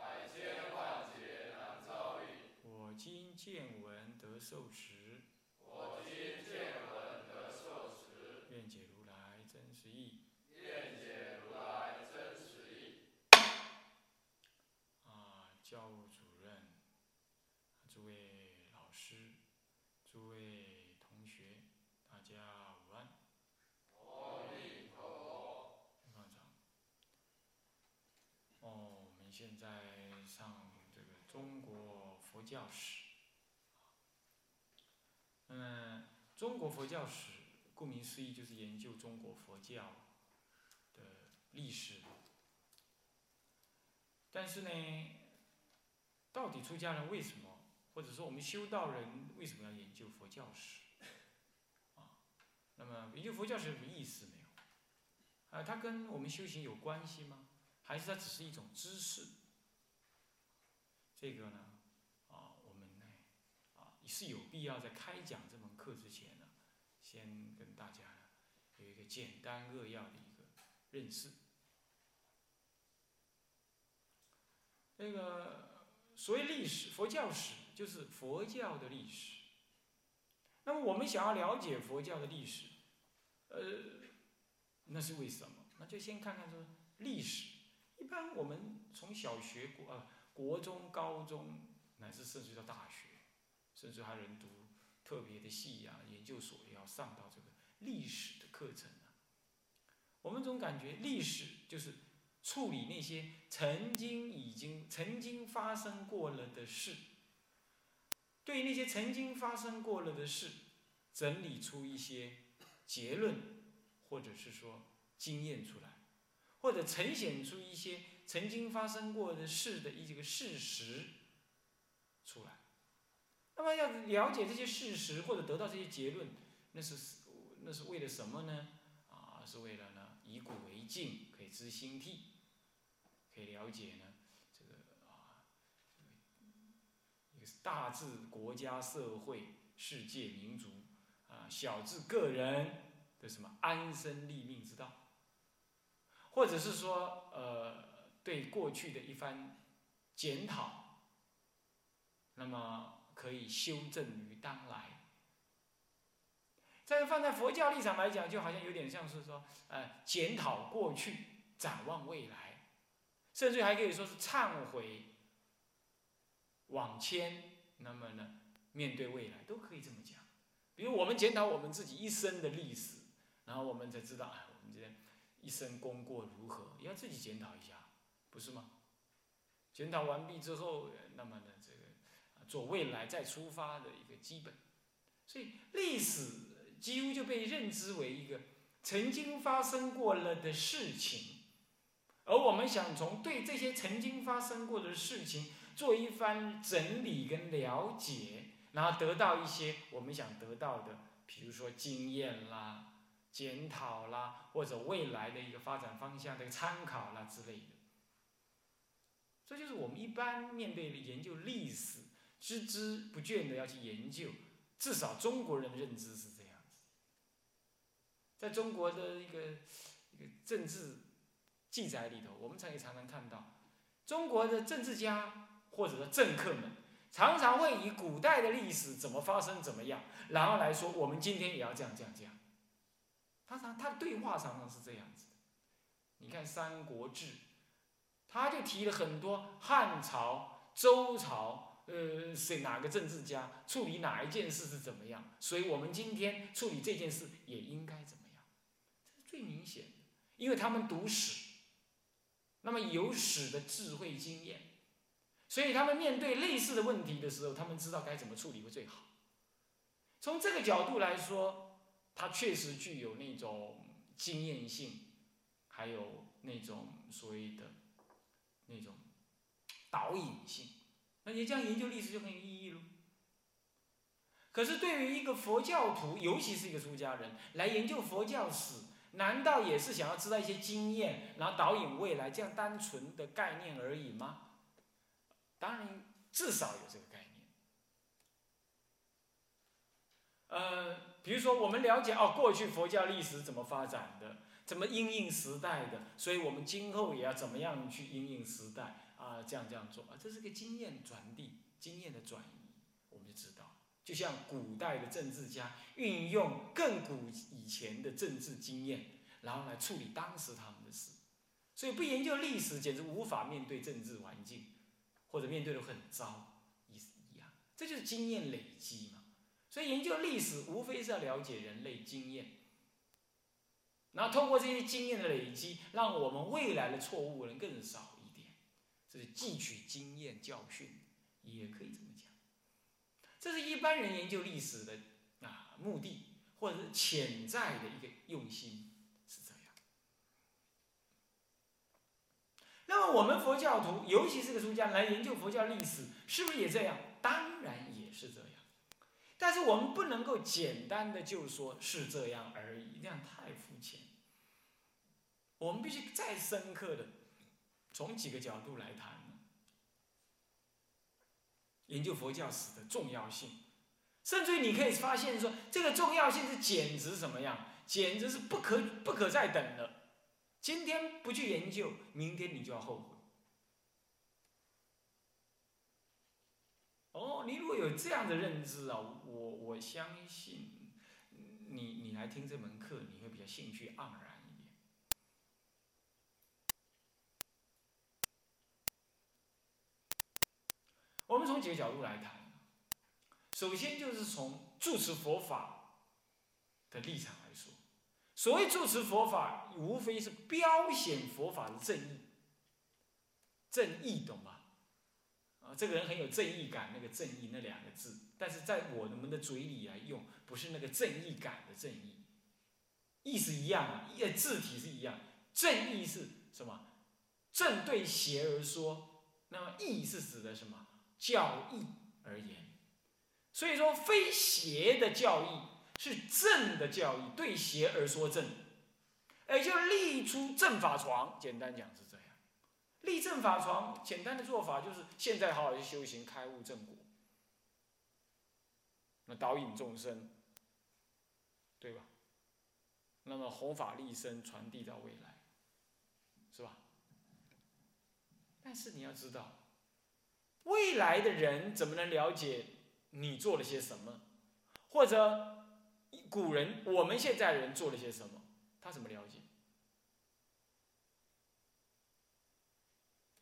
百千万劫难遭遇。我今见闻得受持。我今见闻得受持。愿解如来真实意。愿解如来真实意。啊，教务主任，诸位老师，诸位同学，大家午安。阿弥陀佛。方丈。哦，我们现在上这个中国佛教史。嗯，中国佛教史，顾名思义就是研究中国佛教的历史。但是呢，到底出家人为什么，或者说我们修道人为什么要研究佛教史？啊，那么研究佛教史有什么意思没有？啊，它跟我们修行有关系吗？还是它只是一种知识？这个呢，啊，我们呢，啊，是有必要在开讲这门课之前呢，先跟大家呢有一个简单扼要的一个认识。那个所谓历史，佛教史就是佛教的历史。那么我们想要了解佛教的历史，呃，那是为什么？那就先看看说历史。一般我们从小学、国呃国中、高中，乃至甚至到大学，甚至还有人读特别的系啊、研究所，也要上到这个历史的课程啊。我们总感觉历史就是处理那些曾经已经曾经发生过了的事，对那些曾经发生过了的事，整理出一些结论，或者是说经验出来。或者呈现出一些曾经发生过的事的一些个事实出来。那么要了解这些事实或者得到这些结论，那是那是为了什么呢？啊，是为了呢以古为镜，可以知兴替，可以了解呢这个啊，一个大至国家社会、世界民族啊，小至个人的什么安身立命之道。或者是说，呃，对过去的一番检讨，那么可以修正于当来。再放在佛教立场来讲，就好像有点像是说，呃，检讨过去，展望未来，甚至还可以说是忏悔往前。那么呢，面对未来都可以这么讲。比如我们检讨我们自己一生的历史，然后我们才知道，哎，我们这。一生功过如何？要自己检讨一下，不是吗？检讨完毕之后，那么呢，这个做未来再出发的一个基本。所以历史几乎就被认知为一个曾经发生过了的事情，而我们想从对这些曾经发生过的事情做一番整理跟了解，然后得到一些我们想得到的，比如说经验啦。检讨啦，或者未来的一个发展方向的参考啦之类的，这就是我们一般面对的研究历史，孜孜不倦的要去研究。至少中国人的认知是这样子。在中国的一个一个政治记载里头，我们常也常常看到，中国的政治家或者说政客们，常常会以古代的历史怎么发生怎么样，然后来说我们今天也要这样这样这样。他常他的对话常常是这样子的，你看《三国志》，他就提了很多汉朝、周朝，呃，谁哪个政治家处理哪一件事是怎么样，所以我们今天处理这件事也应该怎么样，这是最明显的，因为他们读史，那么有史的智慧经验，所以他们面对类似的问题的时候，他们知道该怎么处理会最好。从这个角度来说。它确实具有那种经验性，还有那种所谓的那种导引性，那你这样研究历史就很有意义喽。可是对于一个佛教徒，尤其是一个出家人来研究佛教史，难道也是想要知道一些经验，然后导引未来这样单纯的概念而已吗？当然，至少有这个概念。呃，比如说我们了解哦，过去佛教历史怎么发展的，怎么因应时代的，所以我们今后也要怎么样去因应时代啊？这样这样做啊，这是个经验传递、经验的转移，我们就知道。就像古代的政治家运用更古以前的政治经验，然后来处理当时他们的事，所以不研究历史，简直无法面对政治环境，或者面对的很糟，意思一样。这就是经验累积嘛。所以研究历史，无非是要了解人类经验，然后通过这些经验的累积，让我们未来的错误能更少一点。这是汲取经验教训，也可以这么讲。这是一般人研究历史的啊目的，或者是潜在的一个用心，是这样。那么我们佛教徒，尤其是个出家来研究佛教历史，是不是也这样？当然也是这样。但是我们不能够简单的就说是这样而已，那样太肤浅。我们必须再深刻的从几个角度来谈。研究佛教史的重要性，甚至于你可以发现说，这个重要性是简直怎么样？简直是不可不可再等了。今天不去研究，明天你就要后悔。哦，你如果有这样的认知啊，我我相信，你你来听这门课，你会比较兴趣盎然一点。我们从几个角度来谈，首先就是从住持佛法的立场来说，所谓住持佛法，无非是标显佛法的正义，正义懂吗？这个人很有正义感，那个正义那两个字，但是在我们的嘴里来用，不是那个正义感的正义，意思一样啊，呃，字体是一样，正义是什么？正对邪而说，那么义是指的什么？教义而言，所以说非邪的教义是正的教义，对邪而说正，也就立出正法床。简单讲是，立正法床，简单的做法就是现在好好去修行，开悟正果，那导引众生，对吧？那么弘法利生，传递到未来，是吧？但是你要知道。未来的人怎么能了解你做了些什么，或者古人我们现在人做了些什么？他怎么了解？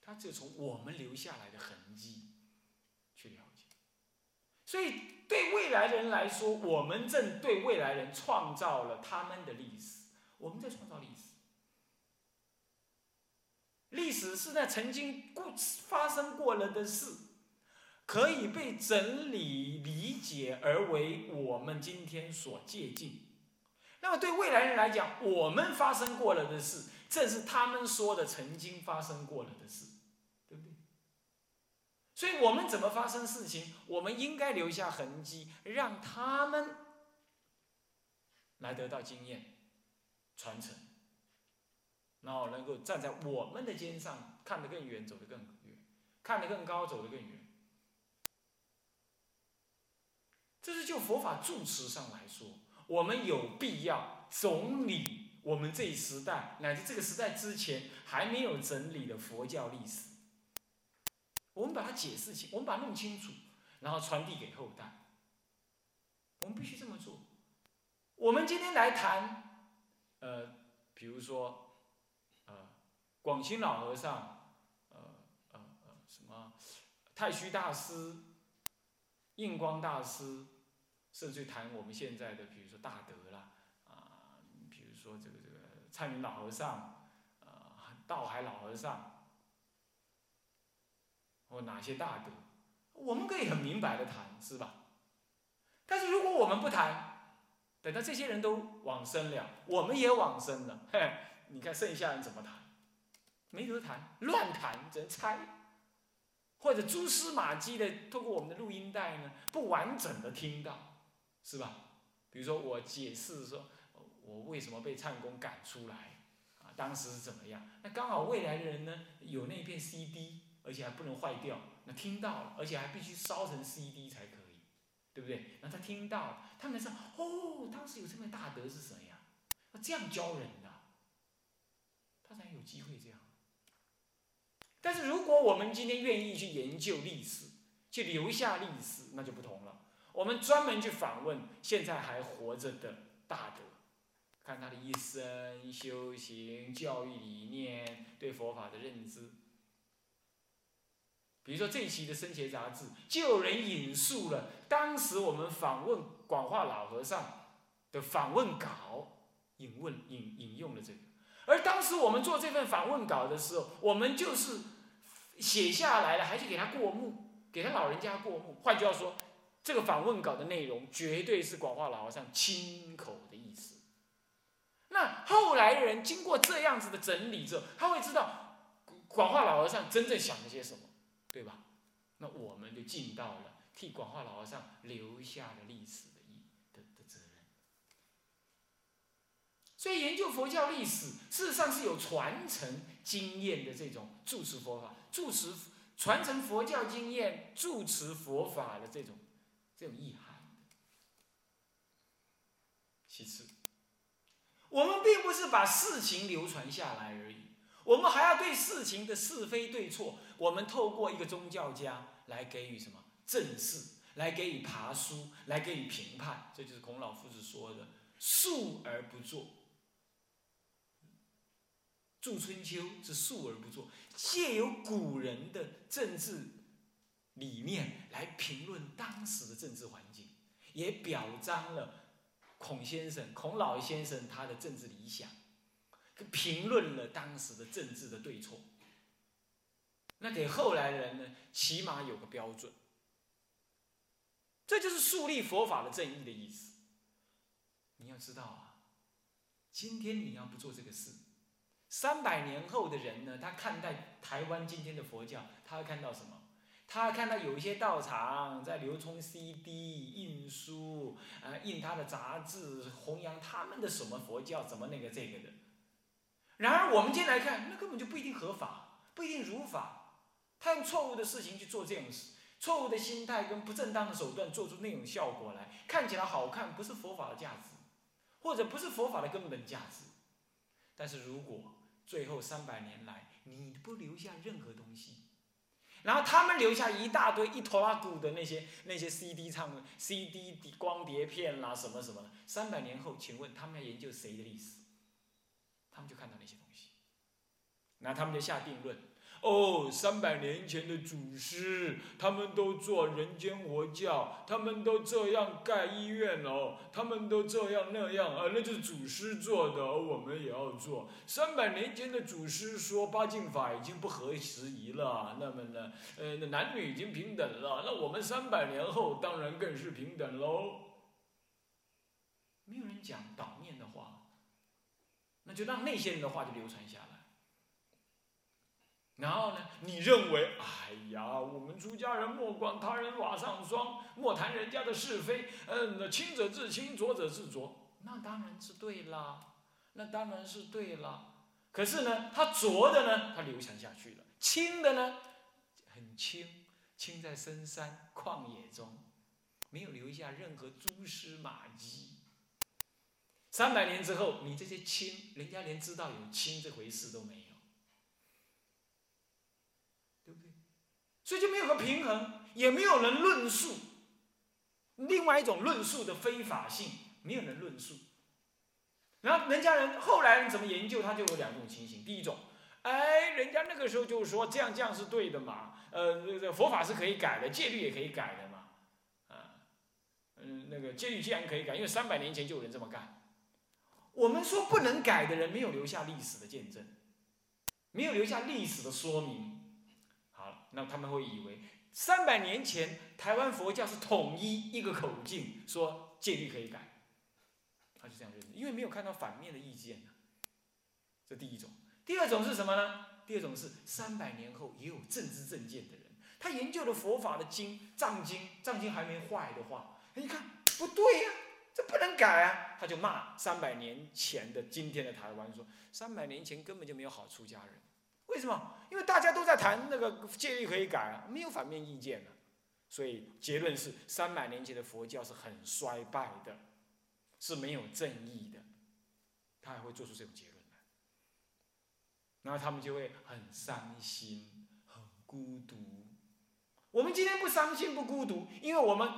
他只从我们留下来的痕迹去了解。所以对未来人来说，我们正对未来人创造了他们的历史，我们在创造历史。历史是在曾经过发生过了的事，可以被整理理解而为我们今天所借鉴。那么对未来人来讲，我们发生过了的事，正是他们说的曾经发生过了的事，所以我们怎么发生事情，我们应该留下痕迹，让他们来得到经验传承。然后能够站在我们的肩上，看得更远，走得更远，看得更高，走得更远。这是就佛法住持上来说，我们有必要总理我们这一时代乃至这个时代之前还没有整理的佛教历史，我们把它解释清，我们把它弄清楚，然后传递给后代。我们必须这么做。我们今天来谈，呃，比如说。呃广清老和尚，呃呃呃，什么太虚大师、印光大师，甚至谈我们现在的，比如说大德啦，啊，比如说这个这个灿云老和尚，啊，道海老和尚，或哪些大德，我们可以很明白的谈，是吧？但是如果我们不谈，等到这些人都往生了，我们也往生了，嘿，你看剩下人怎么谈？没得谈，乱谈，只能猜。或者蛛丝马迹的透过我们的录音带呢，不完整的听到，是吧？比如说我解释说，我为什么被唱功赶出来，啊，当时是怎么样？那刚好未来的人呢，有那片 CD，而且还不能坏掉，那听到了，而且还必须烧成 CD 才可以，对不对？那他听到了，他们说，哦，当时有这么大德是谁呀？那这样教人的，他才有机会这样。但是如果我们今天愿意去研究历史，去留下历史，那就不同了。我们专门去访问现在还活着的大德，看他的一生修行、教育理念、对佛法的认知。比如说这一期的《生前杂志》，就有人引述了当时我们访问广化老和尚的访问稿，引问引引用了这个。而当时我们做这份访问稿的时候，我们就是写下来了，还去给他过目，给他老人家过目。换句话说，这个访问稿的内容绝对是广化老和尚亲口的意思。那后来人经过这样子的整理之后，他会知道广化老和尚真正想了些什么，对吧？那我们就尽到了替广化老和尚留下的历史的的的责任。所以研究佛教历史，事实上是有传承经验的这种住持佛法、住持传承佛教经验、住持佛法的这种这种意涵。其次，我们并不是把事情流传下来而已，我们还要对事情的是非对错，我们透过一个宗教家来给予什么正视，来给予爬书，来给予评判。这就是孔老夫子说的“述而不作”。著春秋是述而不作，借由古人的政治理念来评论当时的政治环境，也表彰了孔先生、孔老先生他的政治理想，评论了当时的政治的对错。那给后来的人呢，起码有个标准。这就是树立佛法的正义的意思。你要知道啊，今天你要不做这个事。三百年后的人呢，他看待台湾今天的佛教，他会看到什么？他看到有一些道场在流通 CD、印书，呃，印他的杂志，弘扬他们的什么佛教，怎么那个这个的。然而我们今天来看，那根本就不一定合法，不一定如法。他用错误的事情去做这种事，错误的心态跟不正当的手段做出那种效果来，看起来好看，不是佛法的价值，或者不是佛法的根本价值。但是如果最后三百年来，你不留下任何东西，然后他们留下一大堆一坨拉古的那些那些 CD 唱 CD 光碟片啦什么什么的。三百年后，请问他们要研究谁的历史？他们就看到那些东西，那他们就下定论。哦，三百年前的祖师，他们都做人间佛教，他们都这样盖医院哦，他们都这样那样啊，那就是祖师做的，我们也要做。三百年前的祖师说八敬法已经不合时宜了，那么呢，呃，那男女已经平等了，那我们三百年后当然更是平等喽。没有人讲道，就让那些人的话就流传下来。然后呢？你认为，哎呀，我们出家人莫管他人瓦上霜，莫谈人家的是非。嗯，清者自清，浊者自浊，那当然是对啦，那当然是对啦。可是呢，他浊的呢，他流传下去了；清的呢，很清，清在深山旷野中，没有留下任何蛛丝马迹。三百年之后，你这些清，人家连知道有清这回事都没有。对不对所以就没有个平衡，也没有人论述另外一种论述的非法性，没有人论述。然后人家人后来人怎么研究，他就有两种情形。第一种，哎，人家那个时候就是说这样这样是对的嘛，呃，这个佛法是可以改的，戒律也可以改的嘛，啊，嗯，那个戒律既然可以改，因为三百年前就有人这么干。我们说不能改的人，没有留下历史的见证，没有留下历史的说明。好那他们会以为三百年前台湾佛教是统一一个口径，说戒律可以改，他就这样认为，因为没有看到反面的意见这第一种。第二种是什么呢？第二种是三百年后也有政治正见的人，他研究的佛法的经藏经，藏经还没坏的话，你看不对呀，这不能改啊，他就骂三百年前的今天的台湾说，三百年前根本就没有好出家人，为什么？因为大家都在谈那个戒律可以改啊，没有反面意见啊，所以结论是三百年前的佛教是很衰败的，是没有正义的，他还会做出这种结论来，然后他们就会很伤心，很孤独。我们今天不伤心不孤独，因为我们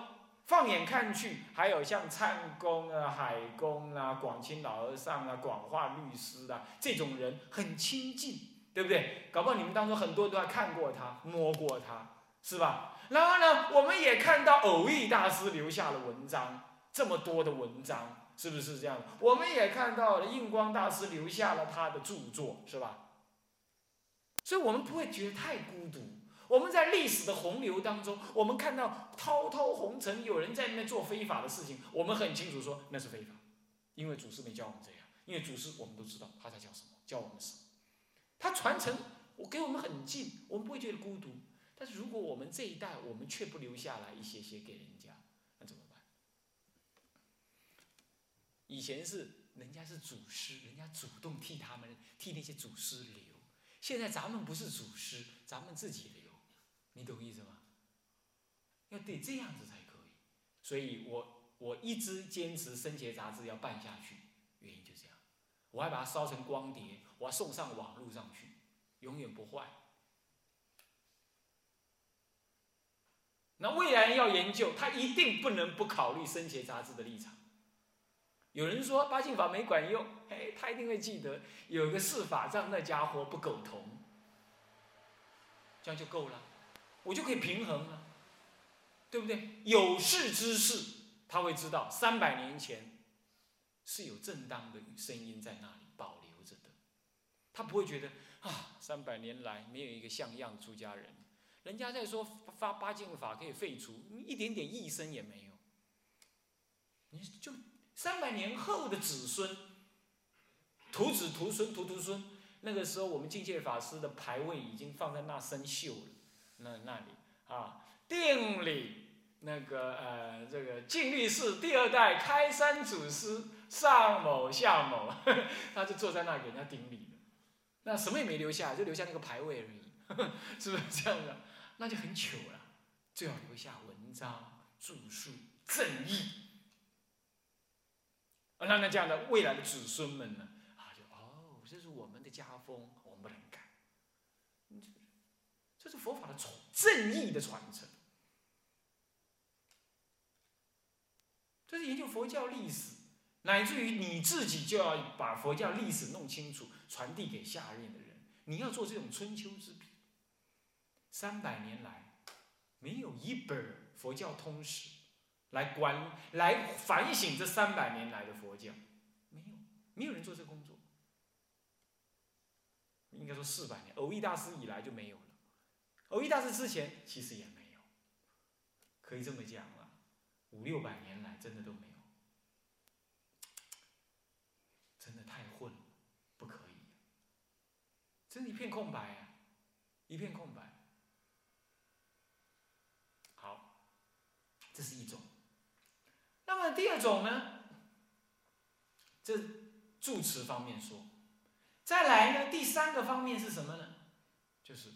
放眼看去，还有像灿公啊、海公啊、广清老和尚啊、广化律师啊这种人很亲近，对不对？搞不好你们当中很多都还看过他、摸过他，是吧？然后呢，我们也看到偶遇大师留下了文章，这么多的文章，是不是这样？我们也看到了印光大师留下了他的著作，是吧？所以我们不会觉得太孤独。我们在历史的洪流当中，我们看到滔滔红尘，有人在那边做非法的事情，我们很清楚说那是非法，因为祖师没教我们这样，因为祖师我们都知道他在教什么，教我们什么，他传承我给我们很近，我们不会觉得孤独。但是如果我们这一代我们却不留下来一些些给人家，那怎么办？以前是人家是祖师，人家主动替他们替那些祖师留，现在咱们不是祖师，咱们自己留。你懂意思吗？要得这样子才可以，所以我我一直坚持《生前杂志》要办下去，原因就这样。我还把它烧成光碟，我要送上网络上去，永远不坏。那未来要研究，他一定不能不考虑《生前杂志》的立场。有人说八敬法没管用，哎，他一定会记得有一个释法让那家伙不苟同，这样就够了。我就可以平衡了，对不对？有识之士他会知道，三百年前是有正当的声音在那里保留着的，他不会觉得啊，三百年来没有一个像样出家人，人家在说发八敬法可以废除，一点点异声也没有。你就三百年后的子孙，徒子徒孙徒徒孙，那个时候我们境界法师的牌位已经放在那生锈了。那那里啊，定理那个呃，这个净律寺第二代开山祖师上某下某，他就坐在那给人家顶礼那什么也没留下，就留下那个牌位而已，是不是这样的？那就很糗了。最好留下文章著述正义，那那这样的未来的子孙们呢？啊，就哦，这是我们的家风。这是佛法的传正义的传承，这是研究佛教历史，乃至于你自己就要把佛教历史弄清楚，传递给下任的人。你要做这种春秋之笔。三百年来，没有一本佛教通史来管来反省这三百年来的佛教，没有，没有人做这工作。应该说四百年，偶益大师以来就没有了。偶一大师之前其实也没有，可以这么讲了，五六百年来真的都没有，真的太混了，不可以，真一片空白啊，一片空白。好，这是一种。那么第二种呢？这助词方面说，再来呢？第三个方面是什么呢？就是。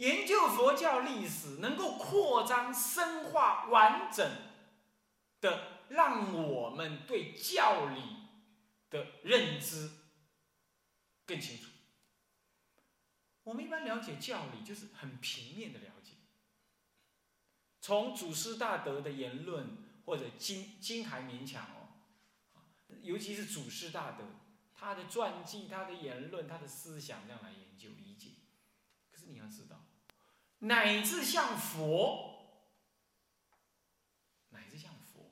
研究佛教历史，能够扩张、深化、完整的，让我们对教理的认知更清楚。我们一般了解教理，就是很平面的了解，从祖师大德的言论或者经经还勉强哦，尤其是祖师大德他的传记、他的言论、他的思想这样来研究理解。可是你要知道。乃至像佛，乃至像佛，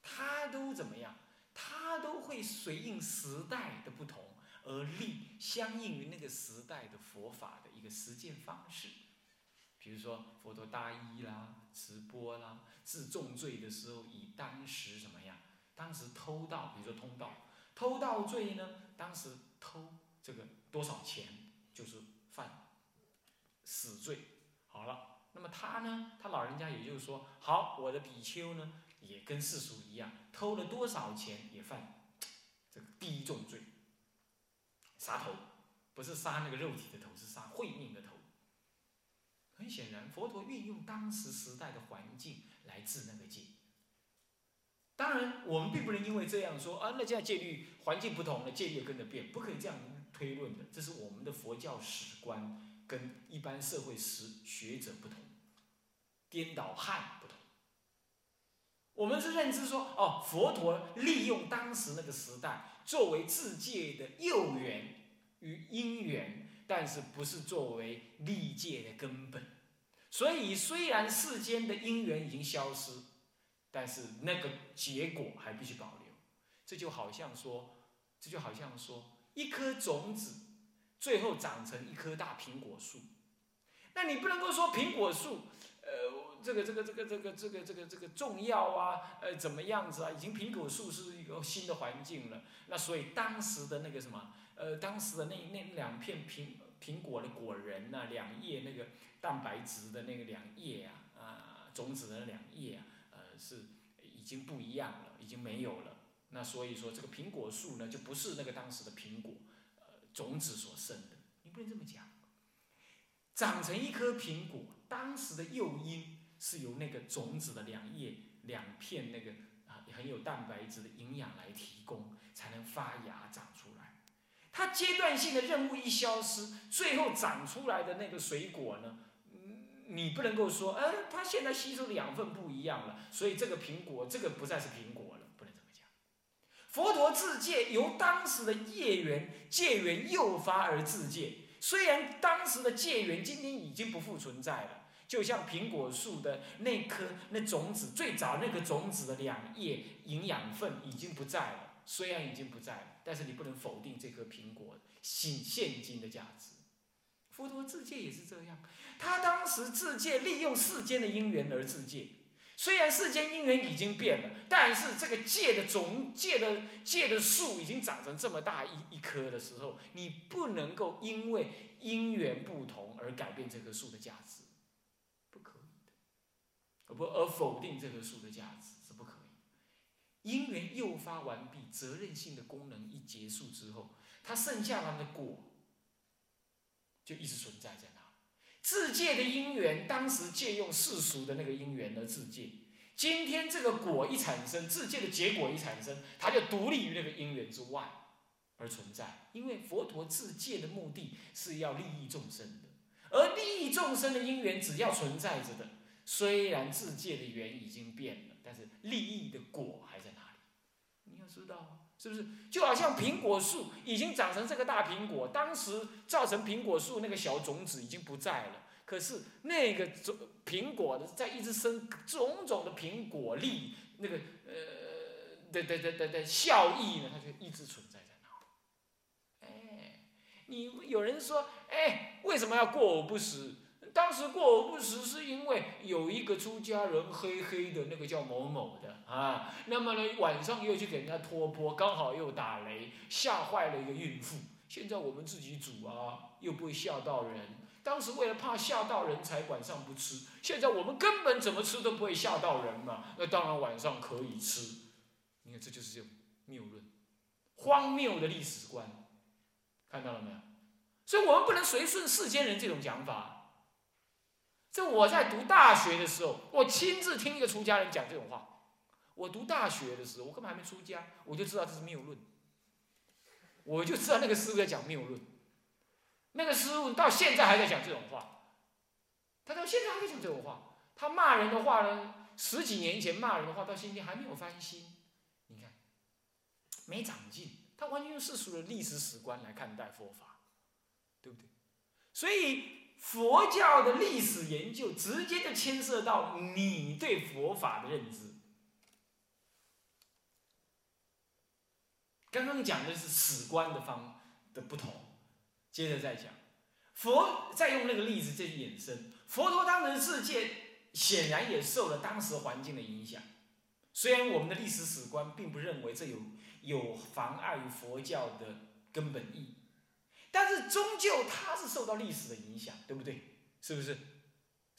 他都怎么样？他都会随应时代的不同而立相应于那个时代的佛法的一个实践方式。比如说佛陀大衣啦、直播啦、治重罪的时候，以当时怎么样？当时偷盗，比如说通盗，偷盗罪呢？当时偷这个多少钱就是犯死罪。好了，那么他呢，他老人家也就是说，好，我的比丘呢，也跟世俗一样，偷了多少钱也犯这个第一重罪，杀头，不是杀那个肉体的头，是杀慧命的头。很显然，佛陀运用当时时代的环境来治那个戒。当然，我们并不能因为这样说啊，那这样戒律环境不同了，戒律跟着变，不可以这样推论的。这是我们的佛教史观跟一般社会史学者不同，颠倒汉不同。我们是认知说，哦，佛陀利用当时那个时代作为自戒的诱缘与因缘，但是不是作为立戒的根本。所以，虽然世间的因缘已经消失。但是那个结果还必须保留，这就好像说，这就好像说，一颗种子最后长成一棵大苹果树，那你不能够说苹果树，呃，这个这个这个这个这个这个这个重要啊，呃，怎么样子啊？已经苹果树是一个新的环境了，那所以当时的那个什么，呃，当时的那那两片苹苹果的果仁呐，两叶那个蛋白质的那个两叶啊，啊，种子的两叶啊。呃是已经不一样了，已经没有了。那所以说，这个苹果树呢，就不是那个当时的苹果，种子所生的。你不能这么讲。长成一颗苹果，当时的诱因是由那个种子的两叶、两片那个啊很有蛋白质的营养来提供，才能发芽长出来。它阶段性的任务一消失，最后长出来的那个水果呢？你不能够说，呃，它现在吸收的养分不一样了，所以这个苹果这个不再是苹果，佛陀自戒，由当时的业缘、戒缘诱发而自戒。虽然当时的戒缘今天已经不复存在了，就像苹果树的那颗那种子，最早那个种子的两叶营养分已经不在了。虽然已经不在了，但是你不能否定这颗苹果现现今的价值。佛陀自戒也是这样。他当时自戒，利用世间的因缘而自戒。虽然世间因缘已经变了，但是这个戒的种、戒的戒的树已经长成这么大一一棵的时候，你不能够因为因缘不同而改变这棵树的价值，不可以的。而不而否定这棵树的价值是不可以。因缘诱发完毕，责任性的功能一结束之后，它剩下它的果就一直存在在。自戒的因缘，当时借用世俗的那个因缘而自戒。今天这个果一产生，自戒的结果一产生，它就独立于那个因缘之外而存在。因为佛陀自戒的目的是要利益众生的，而利益众生的因缘只要存在着的，虽然自戒的缘已经变了，但是利益的果还在哪里？你要知道，是不是？就好像苹果树已经长成这个大苹果，当时造成苹果树那个小种子已经不在了。可是那个种苹果的在一直生种种的苹果粒，那个呃的的的的的效益呢，它就一直存在在那。哎，你有人说，哎，为什么要过午不食？当时过午不食是因为有一个出家人黑黑的那个叫某某的啊，那么呢晚上又去给人家托钵，刚好又打雷，吓坏了一个孕妇。现在我们自己煮啊，又不会吓到人。当时为了怕吓到人才晚上不吃，现在我们根本怎么吃都不会吓到人嘛，那当然晚上可以吃。你看这就是这种谬论，荒谬的历史观，看到了没有？所以我们不能随顺世间人这种讲法。这我在读大学的时候，我亲自听一个出家人讲这种话。我读大学的时候，我根本还没出家，我就知道这是谬论，我就知道那个师傅在讲谬论。那个师傅到现在还在讲这种话，他到现在还在讲这种话。他骂人的话呢，十几年前骂人的话，到今天还没有翻新。你看，没长进。他完全用世俗的历史史观来看待佛法，对不对？所以佛教的历史研究直接就牵涉到你对佛法的认知。刚刚讲的是史观的方的不同。接着再讲，佛再用那个例子再去衍生。佛陀当时世界显然也受了当时环境的影响。虽然我们的历史史观并不认为这有有妨碍佛教的根本意义，但是终究他是受到历史的影响，对不对？是不是？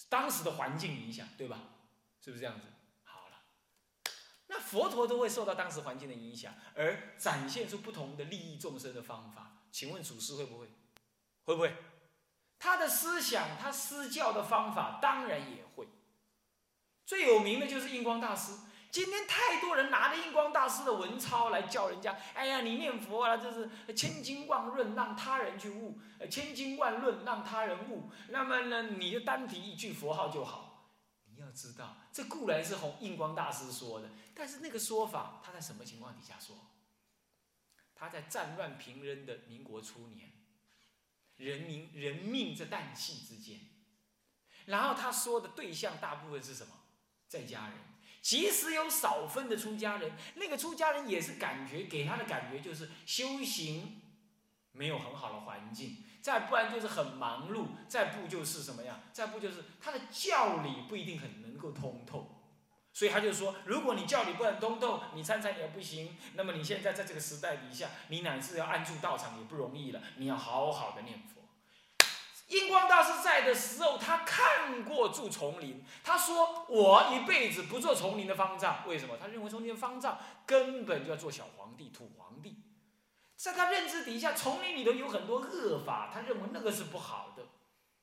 当时的环境影响，对吧？是不是这样子？好了，那佛陀都会受到当时环境的影响，而展现出不同的利益众生的方法。请问祖师会不会？会不会？他的思想，他施教的方法，当然也会。最有名的就是印光大师。今天太多人拿着印光大师的文钞来叫人家，哎呀，你念佛啊，这是千经万论让他人去悟，千经万论让他人悟。那么呢，你就单提一句佛号就好。你要知道，这固然是红印光大师说的，但是那个说法他在什么情况底下说？他在战乱平仍的民国初年，人民人命在旦夕之间，然后他说的对象大部分是什么？在家人。即使有少分的出家人，那个出家人也是感觉给他的感觉就是修行没有很好的环境，再不然就是很忙碌，再不就是什么样，再不就是他的教理不一定很能够通透，所以他就说，如果你教理不能通透，你参禅也不行，那么你现在在这个时代底下，你乃至要安住道场也不容易了，你要好好的念佛。印光大师在的时候，他看过住丛林。他说：“我一辈子不做丛林的方丈，为什么？他认为丛林的方丈根本就要做小皇帝、土皇帝。在他认知底下，丛林里头有很多恶法，他认为那个是不好的。